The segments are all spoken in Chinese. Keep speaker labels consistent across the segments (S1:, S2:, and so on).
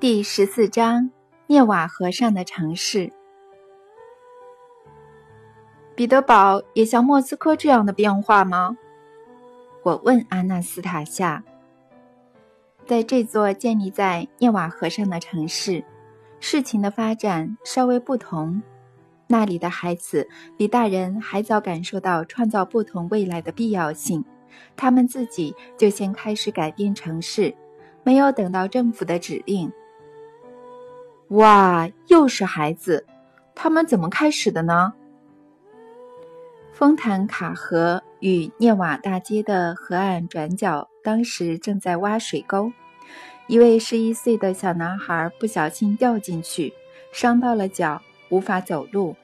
S1: 第十四章：涅瓦河上的城市。彼得堡也像莫斯科这样的变化吗？我问阿纳斯塔夏。在这座建立在涅瓦河上的城市，事情的发展稍微不同。那里的孩子比大人还早感受到创造不同未来的必要性，他们自己就先开始改变城市，没有等到政府的指令。哇，又是孩子，他们怎么开始的呢？丰坦卡河与涅瓦大街的河岸转角，当时正在挖水沟。一位十一岁的小男孩不小心掉进去，伤到了脚，无法走路。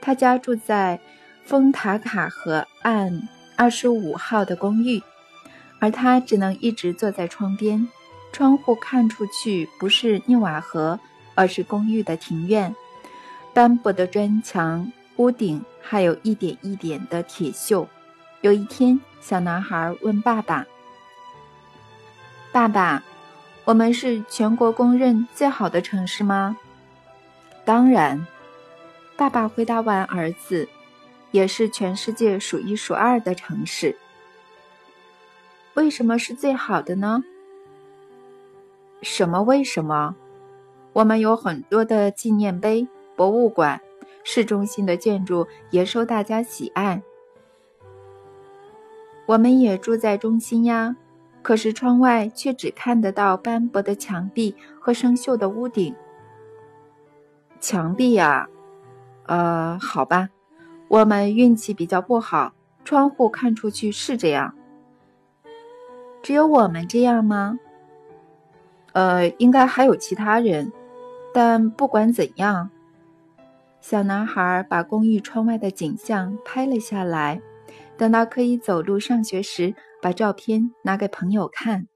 S1: 他家住在丰塔卡河岸二十五号的公寓，而他只能一直坐在窗边，窗户看出去不是涅瓦河。而是公寓的庭院，斑驳的砖墙、屋顶，还有一点一点的铁锈。有一天，小男孩问爸爸：“爸爸，我们是全国公认最好的城市吗？”“当然。”爸爸回答完儿子，“也是全世界数一数二的城市。”“为什么是最好的呢？”“什么？为什么？”我们有很多的纪念碑、博物馆，市中心的建筑也受大家喜爱。我们也住在中心呀，可是窗外却只看得到斑驳的墙壁和生锈的屋顶。墙壁呀，呃，好吧，我们运气比较不好，窗户看出去是这样。只有我们这样吗？呃，应该还有其他人。但不管怎样，小男孩把公寓窗外的景象拍了下来。等到可以走路上学时，把照片拿给朋友看。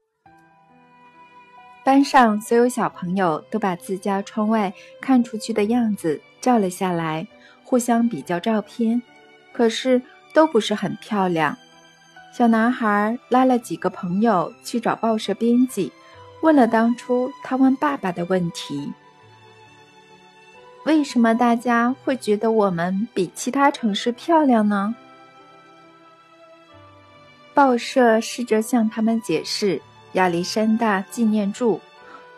S1: 班上所有小朋友都把自家窗外看出去的样子照了下来，互相比较照片，可是都不是很漂亮。小男孩拉了几个朋友去找报社编辑，问了当初他问爸爸的问题。为什么大家会觉得我们比其他城市漂亮呢？报社试着向他们解释亚历山大纪念柱、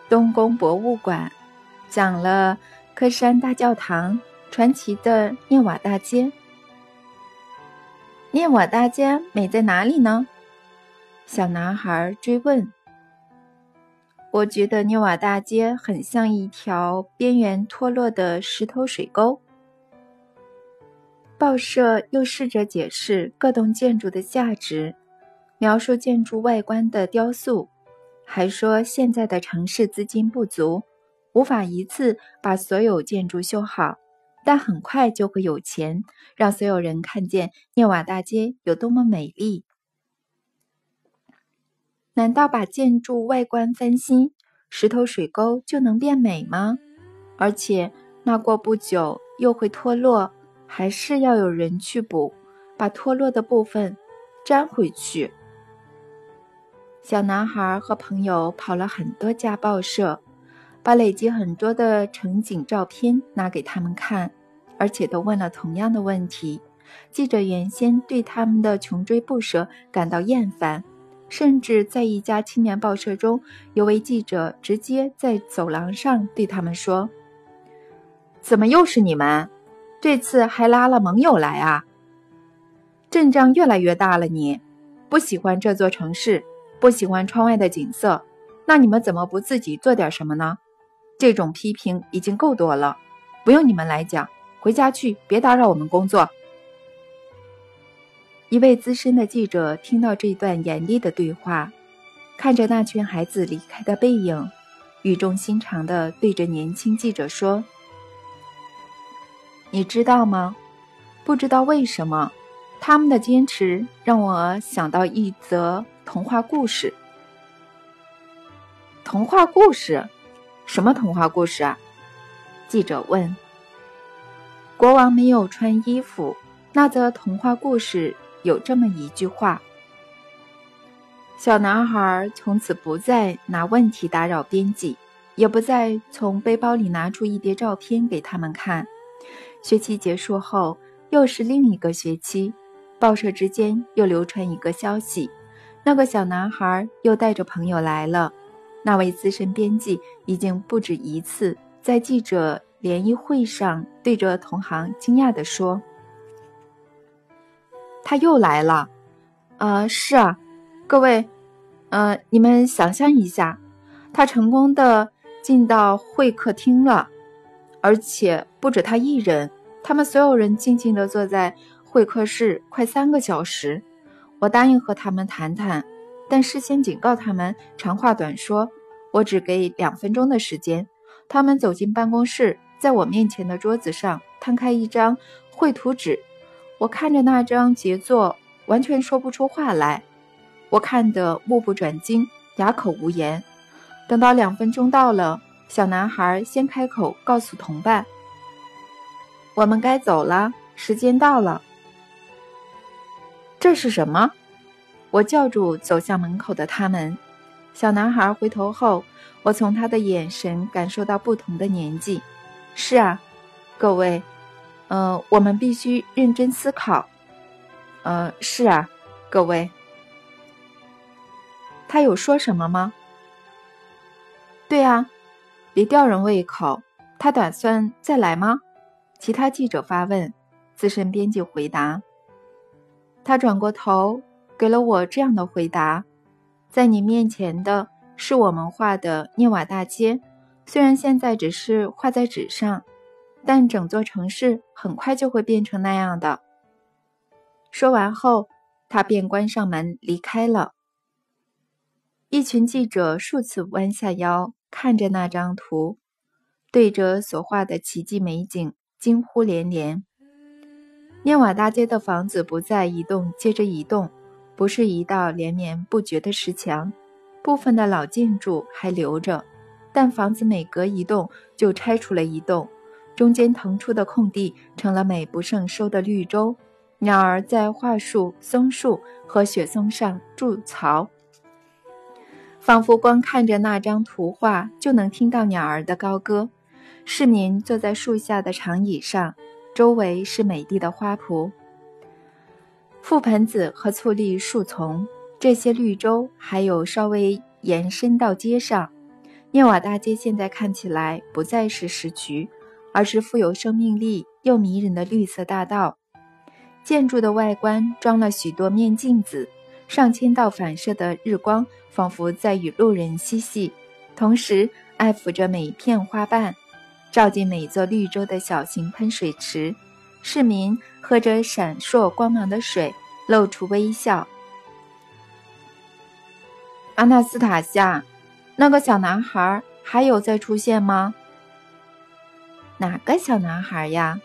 S1: 东宫博物馆，讲了科山大教堂、传奇的涅瓦大街。涅瓦大街美在哪里呢？小男孩追问。我觉得涅瓦大街很像一条边缘脱落的石头水沟。报社又试着解释各栋建筑的价值，描述建筑外观的雕塑，还说现在的城市资金不足，无法一次把所有建筑修好，但很快就会有钱，让所有人看见涅瓦大街有多么美丽。难道把建筑外观翻新，石头水沟就能变美吗？而且那过不久又会脱落，还是要有人去补，把脱落的部分粘回去。小男孩和朋友跑了很多家报社，把累积很多的城景照片拿给他们看，而且都问了同样的问题。记者原先对他们的穷追不舍感到厌烦。甚至在一家青年报社中，有位记者直接在走廊上对他们说：“怎么又是你们？这次还拉了盟友来啊？阵仗越来越大了。你不喜欢这座城市，不喜欢窗外的景色，那你们怎么不自己做点什么呢？这种批评已经够多了，不用你们来讲，回家去，别打扰我们工作。”一位资深的记者听到这段严厉的对话，看着那群孩子离开的背影，语重心长地对着年轻记者说：“你知道吗？不知道为什么，他们的坚持让我想到一则童话故事。童话故事？什么童话故事啊？”记者问。“国王没有穿衣服。”那则童话故事。有这么一句话：“小男孩从此不再拿问题打扰编辑，也不再从背包里拿出一叠照片给他们看。学期结束后，又是另一个学期，报社之间又流传一个消息：那个小男孩又带着朋友来了。那位资深编辑已经不止一次在记者联谊会上对着同行惊讶地说：“他又来了。”“呃，是啊，各位，呃，你们想象一下，他成功的进到会客厅了。”而且不止他一人，他们所有人静静的坐在会客室快三个小时。我答应和他们谈谈，但事先警告他们长话短说，我只给两分钟的时间。他们走进办公室，在我面前的桌子上摊开一张绘图纸。我看着那张杰作，完全说不出话来。我看得目不转睛，哑口无言。等到两分钟到了。小男孩先开口，告诉同伴：“我们该走了，时间到了。”这是什么？我叫住走向门口的他们。小男孩回头后，我从他的眼神感受到不同的年纪。是啊，各位，呃，我们必须认真思考。呃，是啊，各位。他有说什么吗？对啊。别吊人胃口。他打算再来吗？其他记者发问。资深编辑回答。他转过头，给了我这样的回答：在你面前的是我们画的涅瓦大街，虽然现在只是画在纸上，但整座城市很快就会变成那样的。说完后，他便关上门离开了。一群记者数次弯下腰。看着那张图，对着所画的奇迹美景惊呼连连。涅瓦大街的房子不再一栋接着一栋，不是一道连绵不绝的石墙，部分的老建筑还留着，但房子每隔一栋就拆除了一栋，中间腾出的空地成了美不胜收的绿洲，鸟儿在桦树、松树和雪松上筑巢。仿佛光看着那张图画就能听到鸟儿的高歌。市民坐在树下的长椅上，周围是美丽的花圃、覆盆子和醋栗树丛。这些绿洲还有稍微延伸到街上。涅瓦大街现在看起来不再是石渠，而是富有生命力又迷人的绿色大道。建筑的外观装了许多面镜子。上千道反射的日光，仿佛在与路人嬉戏，同时爱抚着每一片花瓣，照进每座绿洲的小型喷水池。市民喝着闪烁光芒的水，露出微笑。阿纳斯塔夏，那个小男孩还有再出现吗？哪个小男孩呀？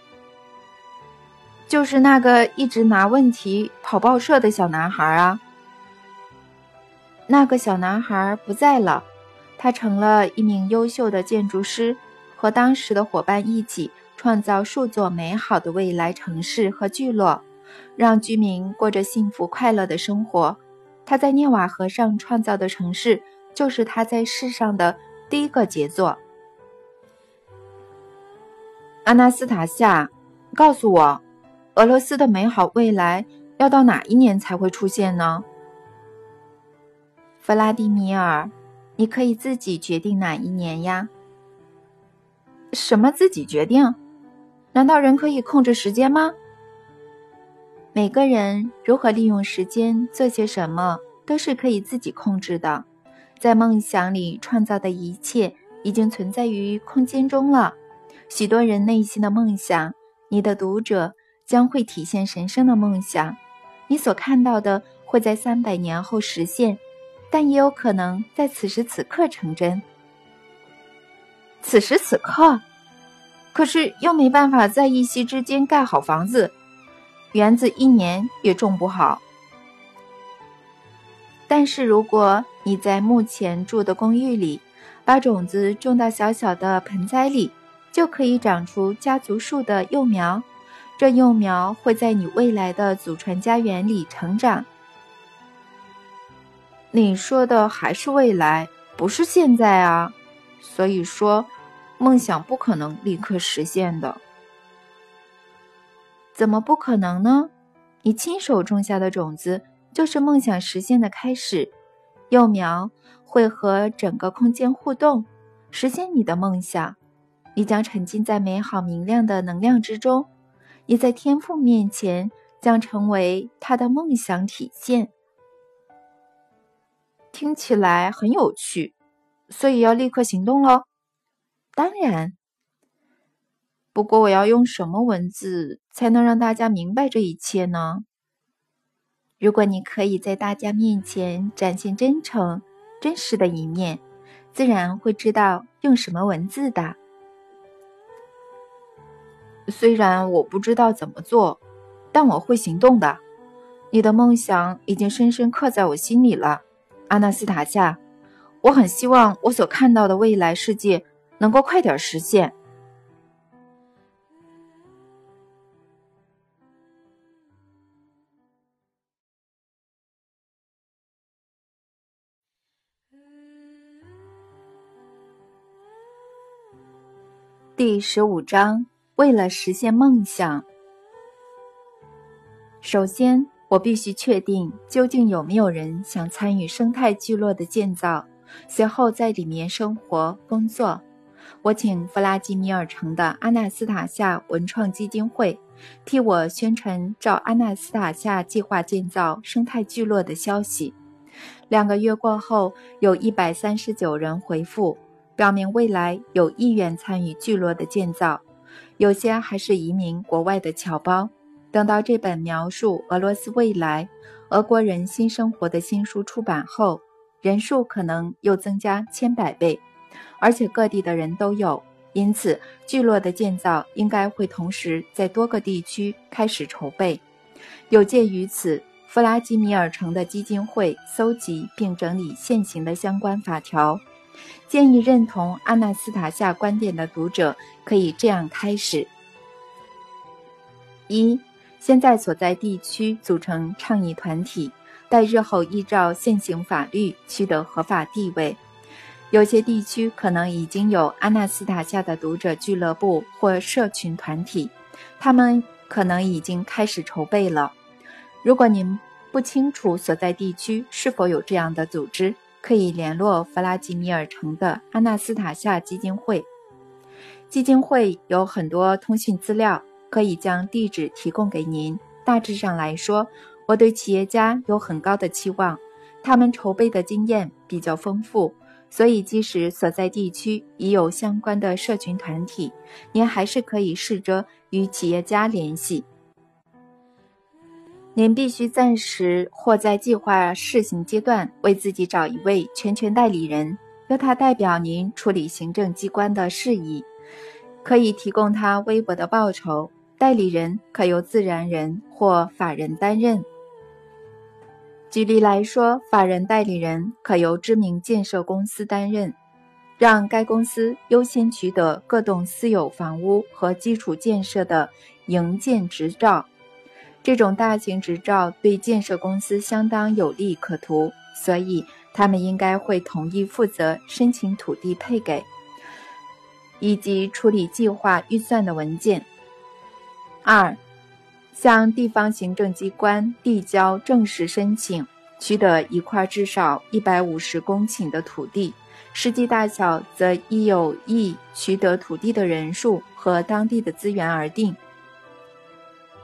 S1: 就是那个一直拿问题跑报社的小男孩啊。那个小男孩不在了，他成了一名优秀的建筑师，和当时的伙伴一起创造数座美好的未来城市和聚落，让居民过着幸福快乐的生活。他在涅瓦河上创造的城市，就是他在世上的第一个杰作。阿纳斯塔夏，告诉我，俄罗斯的美好未来要到哪一年才会出现呢？弗拉迪米尔，你可以自己决定哪一年呀？什么自己决定？难道人可以控制时间吗？每个人如何利用时间做些什么，都是可以自己控制的。在梦想里创造的一切，已经存在于空间中了。许多人内心的梦想，你的读者将会体现神圣的梦想。你所看到的，会在三百年后实现。但也有可能在此时此刻成真。此时此刻，可是又没办法在一夕之间盖好房子，园子一年也种不好。但是如果你在目前住的公寓里，把种子种到小小的盆栽里，就可以长出家族树的幼苗。这幼苗会在你未来的祖传家园里成长。你说的还是未来，不是现在啊！所以说，梦想不可能立刻实现的。怎么不可能呢？你亲手种下的种子就是梦想实现的开始。幼苗会和整个空间互动，实现你的梦想。你将沉浸在美好明亮的能量之中，你在天赋面前将成为他的梦想体现。听起来很有趣，所以要立刻行动喽。当然，不过我要用什么文字才能让大家明白这一切呢？如果你可以在大家面前展现真诚、真实的一面，自然会知道用什么文字的。虽然我不知道怎么做，但我会行动的。你的梦想已经深深刻在我心里了，阿纳斯塔夏。我很希望我所看到的未来世界能够快点实现。第十五章。为了实现梦想，首先我必须确定究竟有没有人想参与生态聚落的建造，随后在里面生活工作。我请弗拉基米尔城的阿纳斯塔夏文创基金会替我宣传照阿纳斯塔夏计划建造生态聚落的消息。两个月过后，有一百三十九人回复，表明未来有意愿参与聚落的建造。有些还是移民国外的侨胞。等到这本描述俄罗斯未来、俄国人新生活的新书出版后，人数可能又增加千百倍，而且各地的人都有。因此，聚落的建造应该会同时在多个地区开始筹备。有鉴于此，弗拉基米尔城的基金会搜集并整理现行的相关法条。建议认同阿纳斯塔夏观点的读者可以这样开始：一、先在所在地区组成倡议团体，待日后依照现行法律取得合法地位。有些地区可能已经有阿纳斯塔夏的读者俱乐部或社群团体，他们可能已经开始筹备了。如果您不清楚所在地区是否有这样的组织，可以联络弗拉基米尔城的阿纳斯塔夏基金会。基金会有很多通讯资料，可以将地址提供给您。大致上来说，我对企业家有很高的期望，他们筹备的经验比较丰富，所以即使所在地区已有相关的社群团体，您还是可以试着与企业家联系。您必须暂时或在计划试行阶段为自己找一位全权代理人，由他代表您处理行政机关的事宜，可以提供他微薄的报酬。代理人可由自然人或法人担任。举例来说，法人代理人可由知名建设公司担任，让该公司优先取得各栋私有房屋和基础建设的营建执照。这种大型执照对建设公司相当有利可图，所以他们应该会同意负责申请土地配给，以及处理计划预算的文件。二，向地方行政机关递交正式申请，取得一块至少一百五十公顷的土地，实际大小则依有意取得土地的人数和当地的资源而定。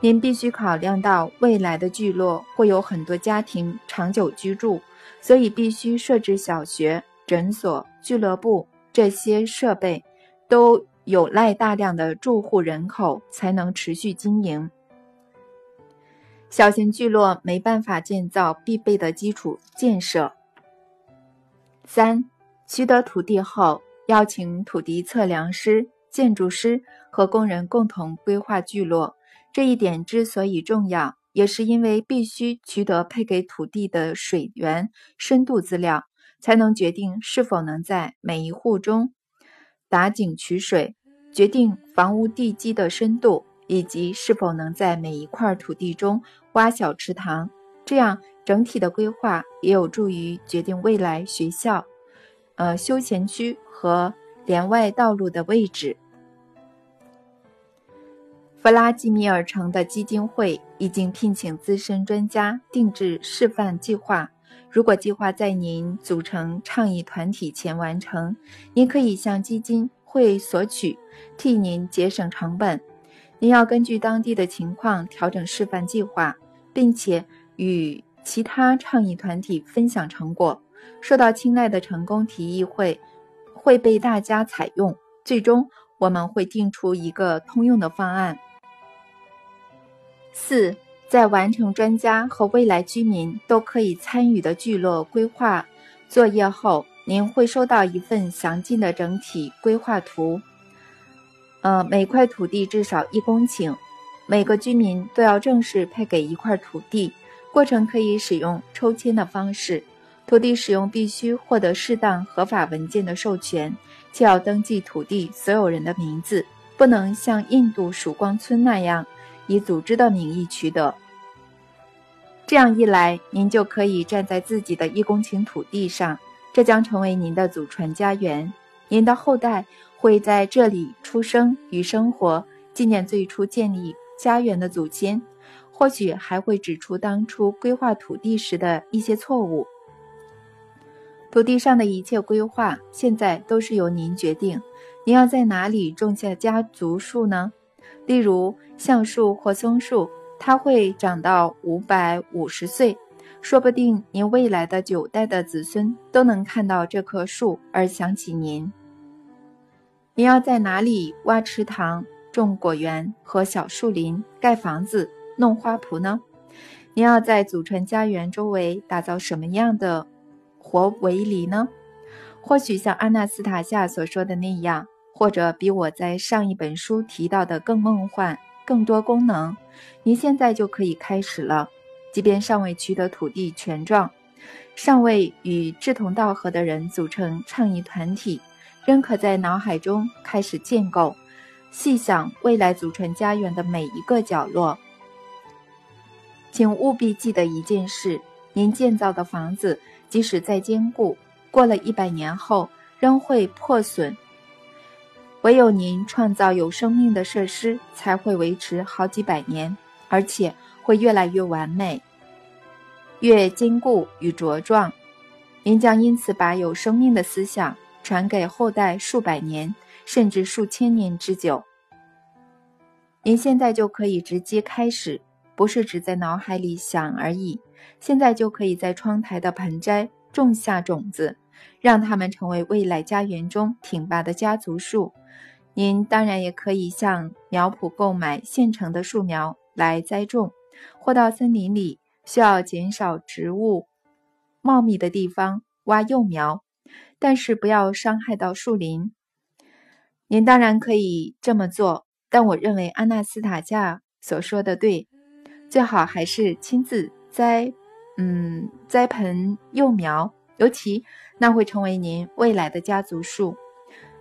S1: 您必须考量到未来的聚落会有很多家庭长久居住，所以必须设置小学、诊所、俱乐部这些设备，都有赖大量的住户人口才能持续经营。小型聚落没办法建造必备的基础建设。三、取得土地后，邀请土地测量师、建筑师和工人共同规划聚落。这一点之所以重要，也是因为必须取得配给土地的水源深度资料，才能决定是否能在每一户中打井取水，决定房屋地基的深度，以及是否能在每一块土地中挖小池塘。这样整体的规划也有助于决定未来学校、呃休闲区和连外道路的位置。弗拉基米尔城的基金会已经聘请资深专家定制示范计划。如果计划在您组成倡议团体前完成，您可以向基金会索取，替您节省成本。您要根据当地的情况调整示范计划，并且与其他倡议团体分享成果。受到青睐的成功提议会会被大家采用，最终我们会定出一个通用的方案。四，在完成专家和未来居民都可以参与的聚落规划作业后，您会收到一份详尽的整体规划图。呃，每块土地至少一公顷，每个居民都要正式配给一块土地。过程可以使用抽签的方式，土地使用必须获得适当合法文件的授权，且要登记土地所有人的名字，不能像印度曙光村那样。以组织的名义取得，这样一来，您就可以站在自己的一公顷土地上，这将成为您的祖传家园。您的后代会在这里出生与生活，纪念最初建立家园的祖先，或许还会指出当初规划土地时的一些错误。土地上的一切规划现在都是由您决定。您要在哪里种下家族树呢？例如橡树或松树，它会长到五百五十岁，说不定您未来的九代的子孙都能看到这棵树而想起您。您要在哪里挖池塘、种果园和小树林、盖房子、弄花圃呢？您要在祖传家园周围打造什么样的活围篱呢？或许像阿纳斯塔夏所说的那样。或者比我在上一本书提到的更梦幻、更多功能，您现在就可以开始了。即便尚未取得土地权状，尚未与志同道合的人组成倡议团体，仍可在脑海中开始建构，细想未来祖传家园的每一个角落。请务必记得一件事：您建造的房子，即使再坚固，过了一百年后仍会破损。唯有您创造有生命的设施，才会维持好几百年，而且会越来越完美、越坚固与茁壮。您将因此把有生命的思想传给后代数百年，甚至数千年之久。您现在就可以直接开始，不是只在脑海里想而已。现在就可以在窗台的盆栽种下种子，让它们成为未来家园中挺拔的家族树。您当然也可以向苗圃购买现成的树苗来栽种，或到森林里需要减少植物茂密的地方挖幼苗，但是不要伤害到树林。您当然可以这么做，但我认为安纳斯塔夏所说的对，最好还是亲自栽，嗯，栽盆幼苗，尤其那会成为您未来的家族树。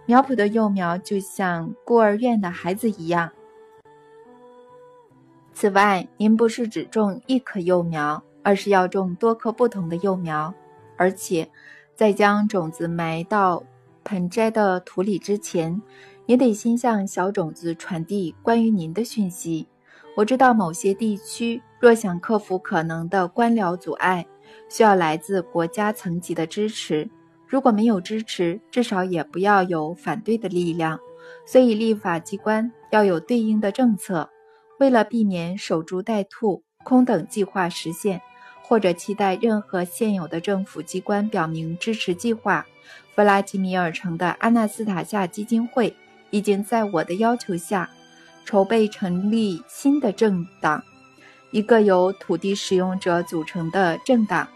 S1: 苗圃的幼苗就像孤儿院的孩子一样。此外，您不是只种一棵幼苗，而是要种多棵不同的幼苗，而且在将种子埋到盆栽的土里之前，也得先向小种子传递关于您的讯息。我知道某些地区若想克服可能的官僚阻碍，需要来自国家层级的支持。如果没有支持，至少也不要有反对的力量。所以，立法机关要有对应的政策。为了避免守株待兔、空等计划实现，或者期待任何现有的政府机关表明支持计划，弗拉基米尔城的阿纳斯塔夏基金会已经在我的要求下筹备成立新的政党，一个由土地使用者组成的政党。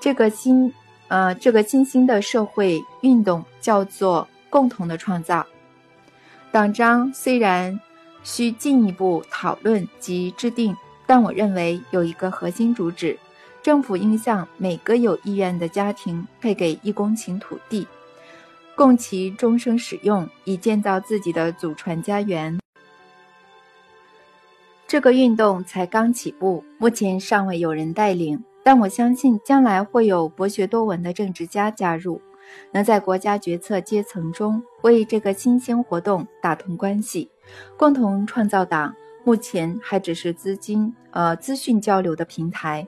S1: 这个新。呃，这个新兴的社会运动叫做“共同的创造”。党章虽然需进一步讨论及制定，但我认为有一个核心主旨：政府应向每个有意愿的家庭配给一公顷土地，供其终生使用，以建造自己的祖传家园。这个运动才刚起步，目前尚未有人带领。但我相信将来会有博学多闻的政治家加入。能在国家决策阶层中为这个新兴活动打通关系。共同创造党目前还只是资金呃资讯交流的平台，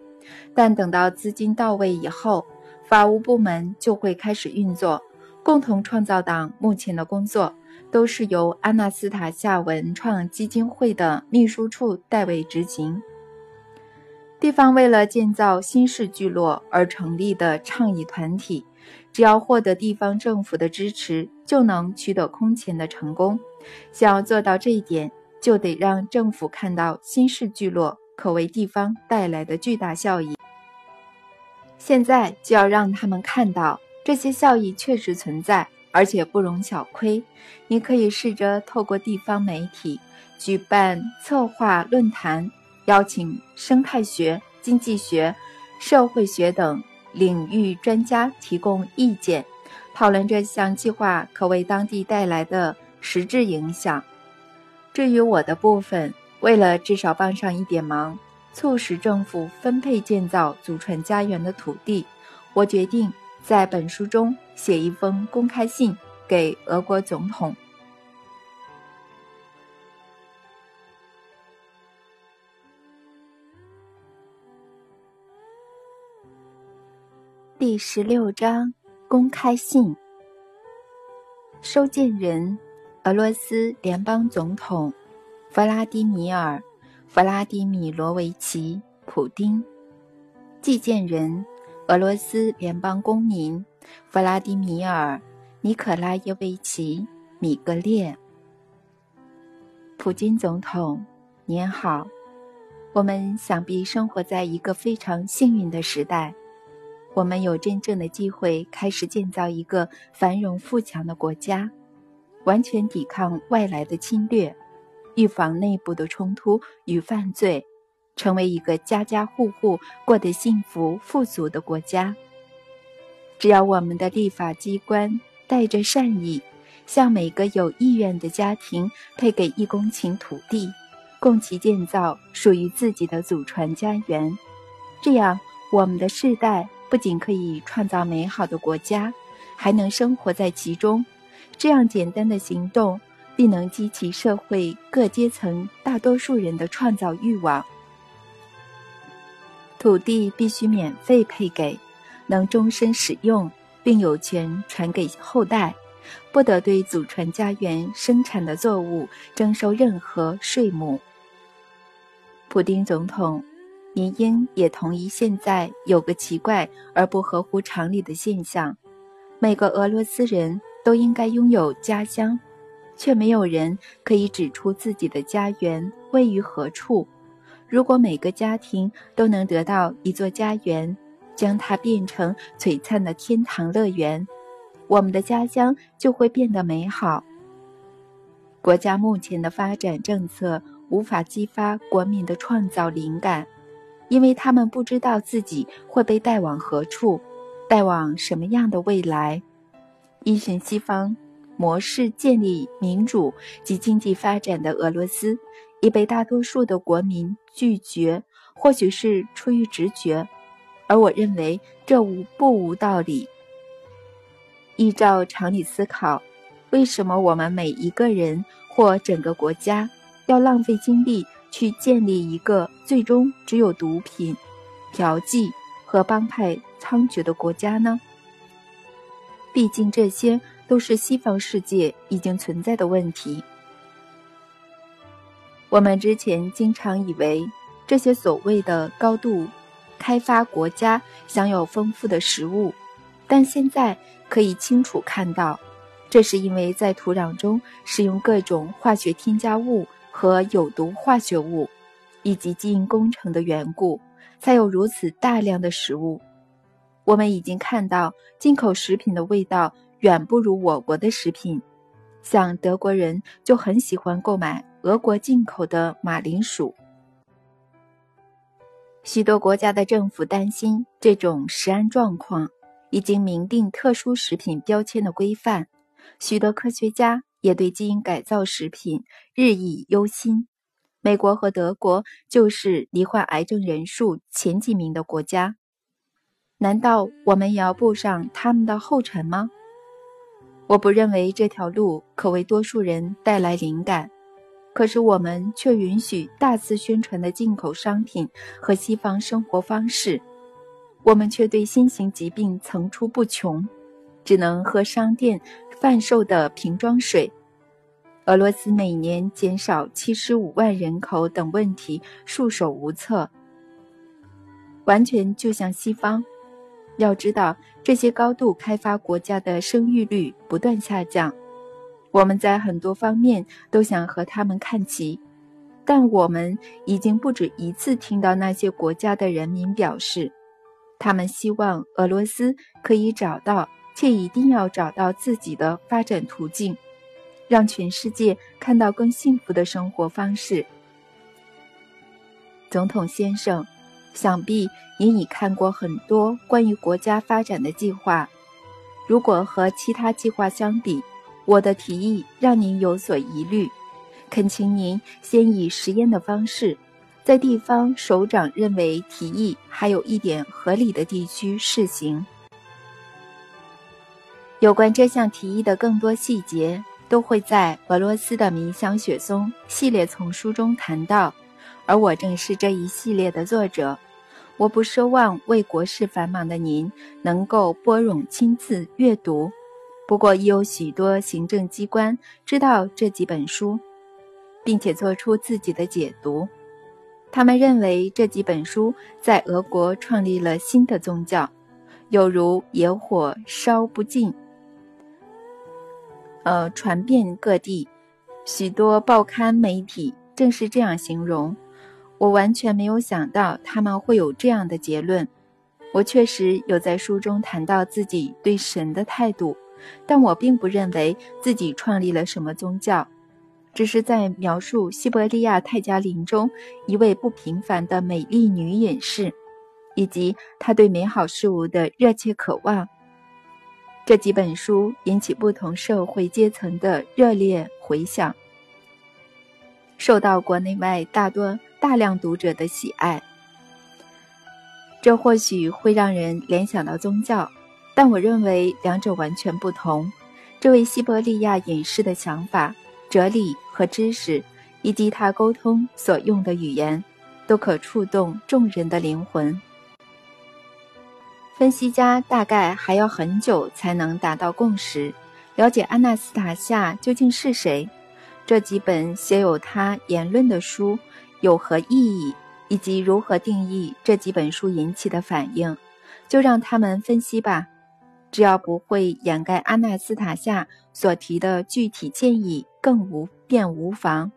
S1: 但等到资金到位以后，法务部门就会开始运作。共同创造党目前的工作都是由阿纳斯塔夏文创基金会的秘书处代为执行。地方为了建造新式聚落而成立的倡议团体，只要获得地方政府的支持，就能取得空前的成功。想要做到这一点，就得让政府看到新式聚落可为地方带来的巨大效益。现在就要让他们看到这些效益确实存在，而且不容小窥。你可以试着透过地方媒体举办策划论坛。邀请生态学、经济学、社会学等领域专家提供意见，讨论这项计划可为当地带来的实质影响。至于我的部分，为了至少帮上一点忙，促使政府分配建造祖传家园的土地，我决定在本书中写一封公开信给俄国总统。第十六章公开信。收件人：俄罗斯联邦总统弗拉迪米尔·弗拉迪米罗维奇·普丁。寄件人：俄罗斯联邦公民弗拉迪米尔·尼可拉耶维奇·米格列。普京总统，您好。我们想必生活在一个非常幸运的时代。我们有真正的机会开始建造一个繁荣富强的国家，完全抵抗外来的侵略，预防内部的冲突与犯罪，成为一个家家户户过得幸福富足的国家。只要我们的立法机关带着善意，向每个有意愿的家庭配给一公顷土地，供其建造属于自己的祖传家园，这样我们的世代。不仅可以创造美好的国家，还能生活在其中。这样简单的行动，必能激起社会各阶层大多数人的创造欲望。土地必须免费配给，能终身使用，并有权传给后代，不得对祖传家园生产的作物征收任何税目。普丁总统。您应也同意，现在有个奇怪而不合乎常理的现象：每个俄罗斯人都应该拥有家乡，却没有人可以指出自己的家园位于何处。如果每个家庭都能得到一座家园，将它变成璀璨的天堂乐园，我们的家乡就会变得美好。国家目前的发展政策无法激发国民的创造灵感。因为他们不知道自己会被带往何处，带往什么样的未来。依循西方模式建立民主及经济发展的俄罗斯，已被大多数的国民拒绝，或许是出于直觉，而我认为这无不无道理。依照常理思考，为什么我们每一个人或整个国家要浪费精力？去建立一个最终只有毒品、嫖妓和帮派猖獗的国家呢？毕竟这些都是西方世界已经存在的问题。我们之前经常以为这些所谓的高度开发国家享有丰富的食物，但现在可以清楚看到，这是因为在土壤中使用各种化学添加物。和有毒化学物，以及基因工程的缘故，才有如此大量的食物。我们已经看到，进口食品的味道远不如我国的食品。像德国人就很喜欢购买俄国进口的马铃薯。许多国家的政府担心这种食安状况，已经明定特殊食品标签的规范。许多科学家。也对基因改造食品日益忧心。美国和德国就是罹患癌症人数前几名的国家。难道我们也要步上他们的后尘吗？我不认为这条路可为多数人带来灵感，可是我们却允许大肆宣传的进口商品和西方生活方式，我们却对新型疾病层出不穷，只能喝商店贩售的瓶装水。俄罗斯每年减少七十五万人口等问题束手无策，完全就像西方。要知道，这些高度开发国家的生育率不断下降，我们在很多方面都想和他们看齐，但我们已经不止一次听到那些国家的人民表示，他们希望俄罗斯可以找到，且一定要找到自己的发展途径，让全世界看到更幸福的生活方式。总统先生。想必您已看过很多关于国家发展的计划。如果和其他计划相比，我的提议让您有所疑虑，恳请您先以实验的方式，在地方首长认为提议还有一点合理的地区试行。有关这项提议的更多细节，都会在俄罗斯的冥想雪松系列丛书中谈到。而我正是这一系列的作者，我不奢望为国事繁忙的您能够拨冗亲自阅读。不过，已有许多行政机关知道这几本书，并且做出自己的解读。他们认为这几本书在俄国创立了新的宗教，有如野火烧不尽，呃，传遍各地。许多报刊媒体正是这样形容。我完全没有想到他们会有这样的结论。我确实有在书中谈到自己对神的态度，但我并不认为自己创立了什么宗教，只是在描述西伯利亚泰加林中一位不平凡的美丽女隐士，以及她对美好事物的热切渴望。这几本书引起不同社会阶层的热烈回响，受到国内外大多。大量读者的喜爱，这或许会让人联想到宗教，但我认为两者完全不同。这位西伯利亚隐士的想法、哲理和知识，以及他沟通所用的语言，都可触动众人的灵魂。分析家大概还要很久才能达到共识，了解安纳斯塔夏究竟是谁。这几本写有他言论的书。有何意义，以及如何定义这几本书引起的反应，就让他们分析吧。只要不会掩盖阿纳斯塔夏所提的具体建议，更无便无妨。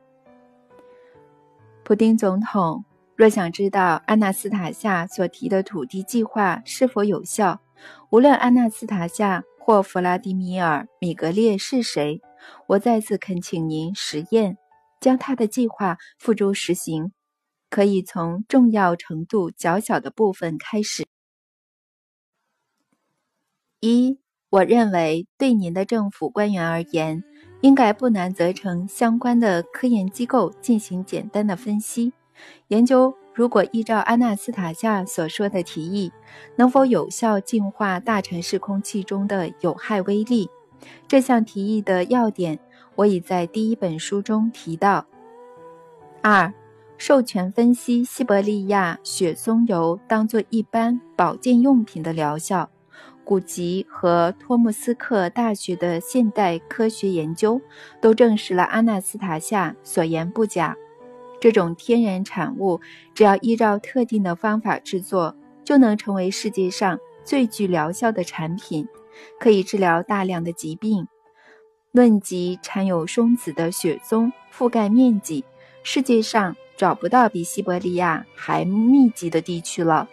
S1: 普丁总统若想知道阿纳斯塔夏所提的土地计划是否有效，无论阿纳斯塔夏或弗拉迪米尔·米格列是谁，我再次恳请您实验。将他的计划付诸实行，可以从重要程度较小的部分开始。一，我认为对您的政府官员而言，应该不难责成相关的科研机构进行简单的分析，研究如果依照安纳斯塔夏所说的提议，能否有效净化大城市空气中的有害微粒。这项提议的要点。我已在第一本书中提到。二，授权分析西伯利亚雪松油当做一般保健用品的疗效。古籍和托木斯克大学的现代科学研究都证实了阿纳斯塔夏所言不假。这种天然产物只要依照特定的方法制作，就能成为世界上最具疗效的产品，可以治疗大量的疾病。论及产有松子的雪松覆盖面积，世界上找不到比西伯利亚还密集的地区了。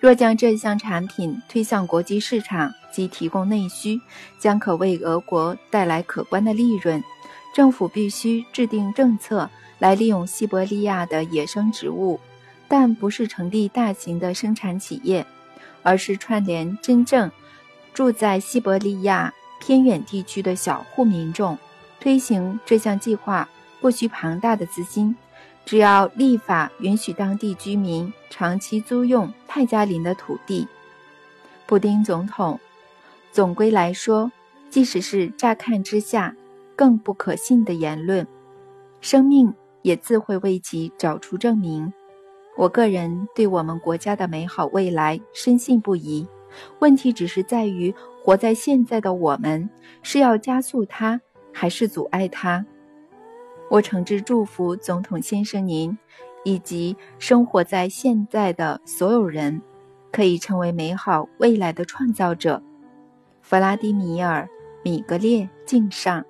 S1: 若将这项产品推向国际市场及提供内需，将可为俄国带来可观的利润。政府必须制定政策来利用西伯利亚的野生植物，但不是成立大型的生产企业，而是串联真正住在西伯利亚。偏远地区的小户民众推行这项计划，不需庞大的资金，只要立法允许当地居民长期租用泰加林的土地，布丁总统，总归来说，即使是乍看之下更不可信的言论，生命也自会为其找出证明。我个人对我们国家的美好未来深信不疑，问题只是在于活在现在的我们是要加速它，还是阻碍它。我诚挚祝福总统先生您，以及生活在现在的所有人，可以成为美好未来的创造者。弗拉迪米尔·米格列敬上。